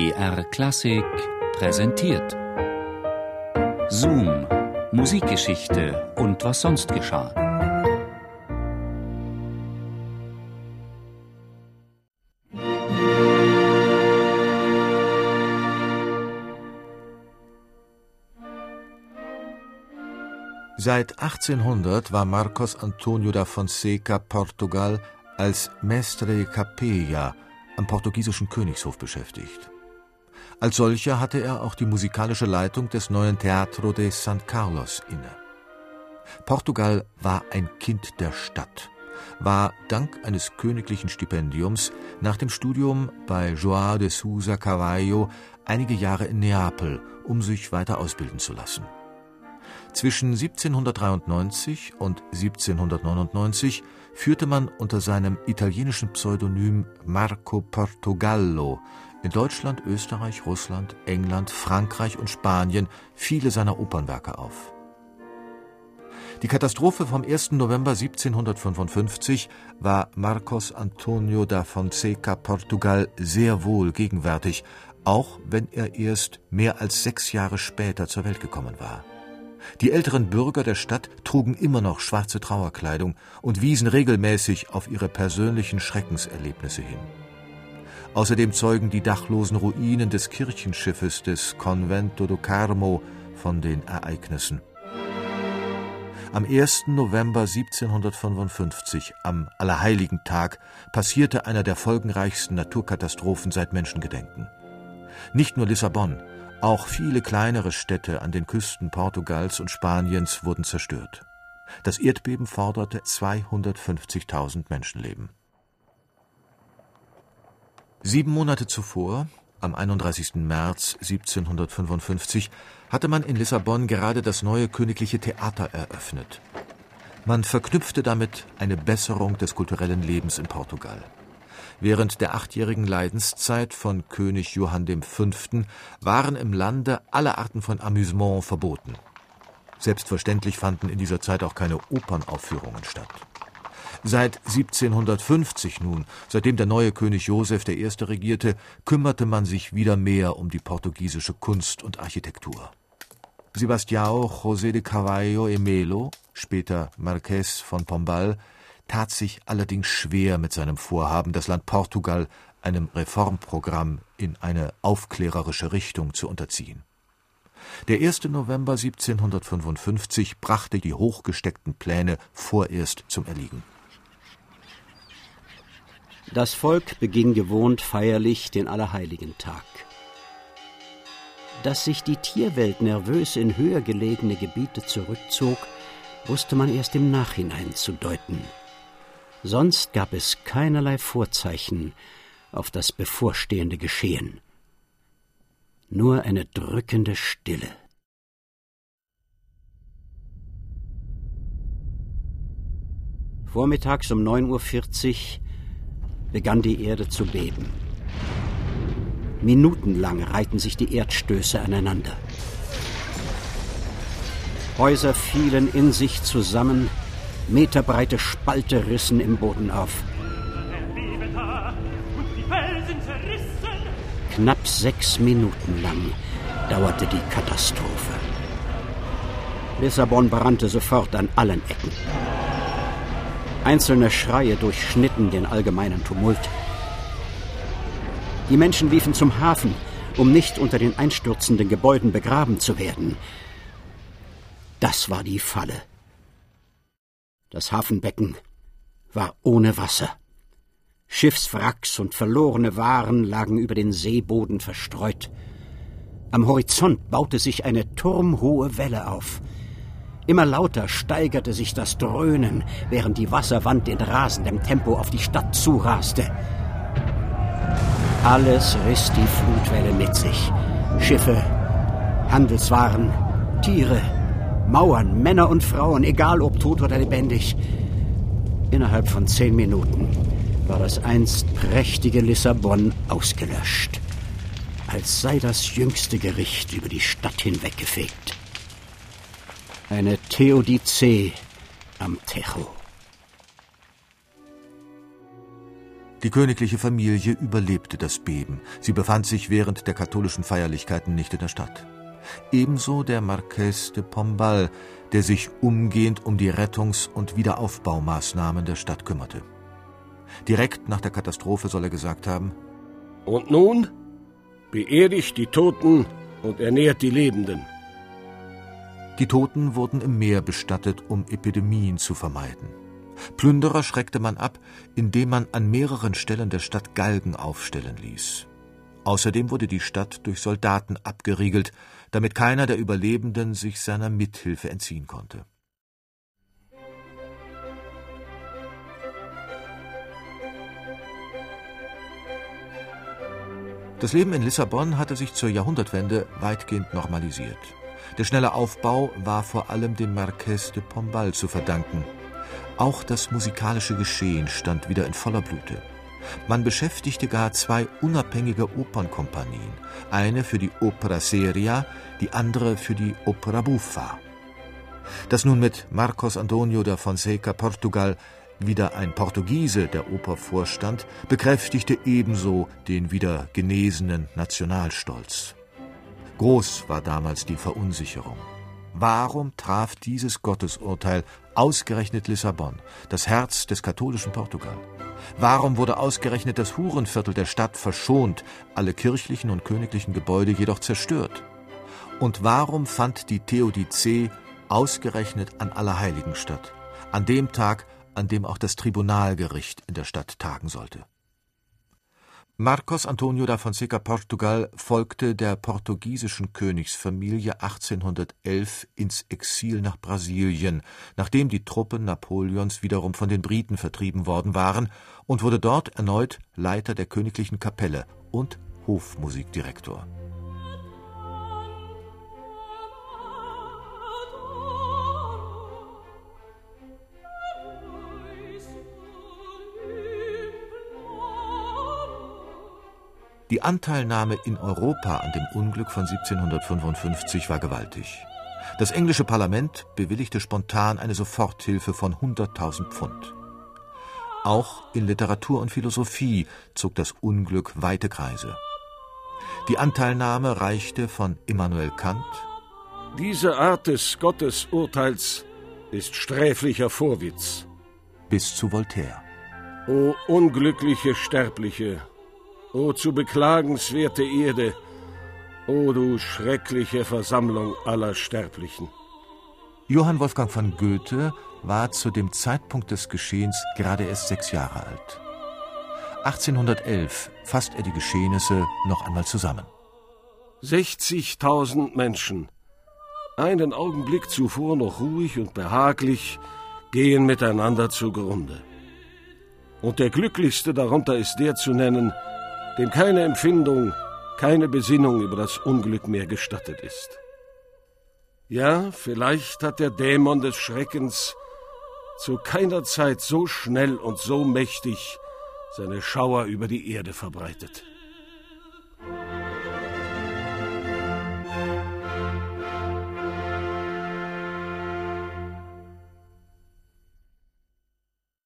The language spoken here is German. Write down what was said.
BR Klassik präsentiert. Zoom, Musikgeschichte und was sonst geschah. Seit 1800 war Marcos Antonio da Fonseca Portugal als Mestre Capella am portugiesischen Königshof beschäftigt. Als solcher hatte er auch die musikalische Leitung des neuen Teatro de San Carlos inne. Portugal war ein Kind der Stadt, war dank eines königlichen Stipendiums nach dem Studium bei João de Sousa Carvalho einige Jahre in Neapel, um sich weiter ausbilden zu lassen. Zwischen 1793 und 1799 führte man unter seinem italienischen Pseudonym Marco Portogallo in Deutschland, Österreich, Russland, England, Frankreich und Spanien viele seiner Opernwerke auf. Die Katastrophe vom 1. November 1755 war Marcos Antonio da Fonseca Portugal sehr wohl gegenwärtig, auch wenn er erst mehr als sechs Jahre später zur Welt gekommen war. Die älteren Bürger der Stadt trugen immer noch schwarze Trauerkleidung und wiesen regelmäßig auf ihre persönlichen Schreckenserlebnisse hin. Außerdem zeugen die dachlosen Ruinen des Kirchenschiffes des Convento do Carmo von den Ereignissen. Am 1. November 1755, am Allerheiligen-Tag, passierte einer der folgenreichsten Naturkatastrophen seit Menschengedenken. Nicht nur Lissabon, auch viele kleinere Städte an den Küsten Portugals und Spaniens wurden zerstört. Das Erdbeben forderte 250.000 Menschenleben. Sieben Monate zuvor, am 31. März 1755, hatte man in Lissabon gerade das neue königliche Theater eröffnet. Man verknüpfte damit eine Besserung des kulturellen Lebens in Portugal. Während der achtjährigen Leidenszeit von König Johann V. waren im Lande alle Arten von Amüsement verboten. Selbstverständlich fanden in dieser Zeit auch keine Opernaufführungen statt. Seit 1750 nun, seitdem der neue König Joseph I. regierte, kümmerte man sich wieder mehr um die portugiesische Kunst und Architektur. Sebastião José de Carvalho e Melo, später Marqués von Pombal, tat sich allerdings schwer mit seinem Vorhaben, das Land Portugal einem Reformprogramm in eine aufklärerische Richtung zu unterziehen. Der 1. November 1755 brachte die hochgesteckten Pläne vorerst zum Erliegen. Das Volk beging gewohnt feierlich den Allerheiligen-Tag. Dass sich die Tierwelt nervös in höher gelegene Gebiete zurückzog, wusste man erst im Nachhinein zu deuten. Sonst gab es keinerlei Vorzeichen auf das bevorstehende Geschehen. Nur eine drückende Stille. Vormittags um 9.40 Uhr begann die Erde zu beben. Minutenlang reihten sich die Erdstöße aneinander. Häuser fielen in sich zusammen, meterbreite Spalte rissen im Boden auf. Knapp sechs Minuten lang dauerte die Katastrophe. Lissabon brannte sofort an allen Ecken. Einzelne Schreie durchschnitten den allgemeinen Tumult. Die Menschen liefen zum Hafen, um nicht unter den einstürzenden Gebäuden begraben zu werden. Das war die Falle. Das Hafenbecken war ohne Wasser. Schiffswracks und verlorene Waren lagen über den Seeboden verstreut. Am Horizont baute sich eine turmhohe Welle auf. Immer lauter steigerte sich das Dröhnen, während die Wasserwand in rasendem Tempo auf die Stadt zuraste. Alles riss die Flutwelle mit sich. Schiffe, Handelswaren, Tiere, Mauern, Männer und Frauen, egal ob tot oder lebendig. Innerhalb von zehn Minuten war das einst prächtige Lissabon ausgelöscht, als sei das jüngste Gericht über die Stadt hinweggefegt. Eine Theodizee am Techo. Die königliche Familie überlebte das Beben. Sie befand sich während der katholischen Feierlichkeiten nicht in der Stadt. Ebenso der Marquess de Pombal, der sich umgehend um die Rettungs- und Wiederaufbaumaßnahmen der Stadt kümmerte. Direkt nach der Katastrophe soll er gesagt haben: Und nun beerdigt die Toten und ernährt die Lebenden. Die Toten wurden im Meer bestattet, um Epidemien zu vermeiden. Plünderer schreckte man ab, indem man an mehreren Stellen der Stadt Galgen aufstellen ließ. Außerdem wurde die Stadt durch Soldaten abgeriegelt, damit keiner der Überlebenden sich seiner Mithilfe entziehen konnte. Das Leben in Lissabon hatte sich zur Jahrhundertwende weitgehend normalisiert. Der schnelle Aufbau war vor allem dem Marquess de Pombal zu verdanken. Auch das musikalische Geschehen stand wieder in voller Blüte. Man beschäftigte gar zwei unabhängige Opernkompanien, eine für die Opera Seria, die andere für die Opera Buffa. Dass nun mit Marcos Antonio da Fonseca Portugal wieder ein Portugiese der Oper vorstand, bekräftigte ebenso den wieder genesenen Nationalstolz. Groß war damals die Verunsicherung. Warum traf dieses Gottesurteil ausgerechnet Lissabon, das Herz des katholischen Portugal? Warum wurde ausgerechnet das Hurenviertel der Stadt verschont, alle kirchlichen und königlichen Gebäude jedoch zerstört? Und warum fand die Theodizee ausgerechnet an Allerheiligen statt, an dem Tag, an dem auch das Tribunalgericht in der Stadt tagen sollte. Marcos Antonio da Fonseca Portugal folgte der portugiesischen Königsfamilie 1811 ins Exil nach Brasilien, nachdem die Truppen Napoleons wiederum von den Briten vertrieben worden waren, und wurde dort erneut Leiter der königlichen Kapelle und Hofmusikdirektor. Die Anteilnahme in Europa an dem Unglück von 1755 war gewaltig. Das englische Parlament bewilligte spontan eine Soforthilfe von 100.000 Pfund. Auch in Literatur und Philosophie zog das Unglück weite Kreise. Die Anteilnahme reichte von Immanuel Kant Diese Art des Gottesurteils ist sträflicher Vorwitz. bis zu Voltaire. O unglückliche Sterbliche, o zu beklagenswerte Erde, o du schreckliche Versammlung aller Sterblichen. Johann Wolfgang von Goethe war zu dem Zeitpunkt des Geschehens gerade erst sechs Jahre alt. 1811 fasst er die Geschehnisse noch einmal zusammen. 60.000 Menschen, einen Augenblick zuvor noch ruhig und behaglich, gehen miteinander zugrunde. Und der glücklichste darunter ist der zu nennen, dem keine Empfindung, keine Besinnung über das Unglück mehr gestattet ist. Ja, vielleicht hat der Dämon des Schreckens zu keiner Zeit so schnell und so mächtig seine Schauer über die Erde verbreitet.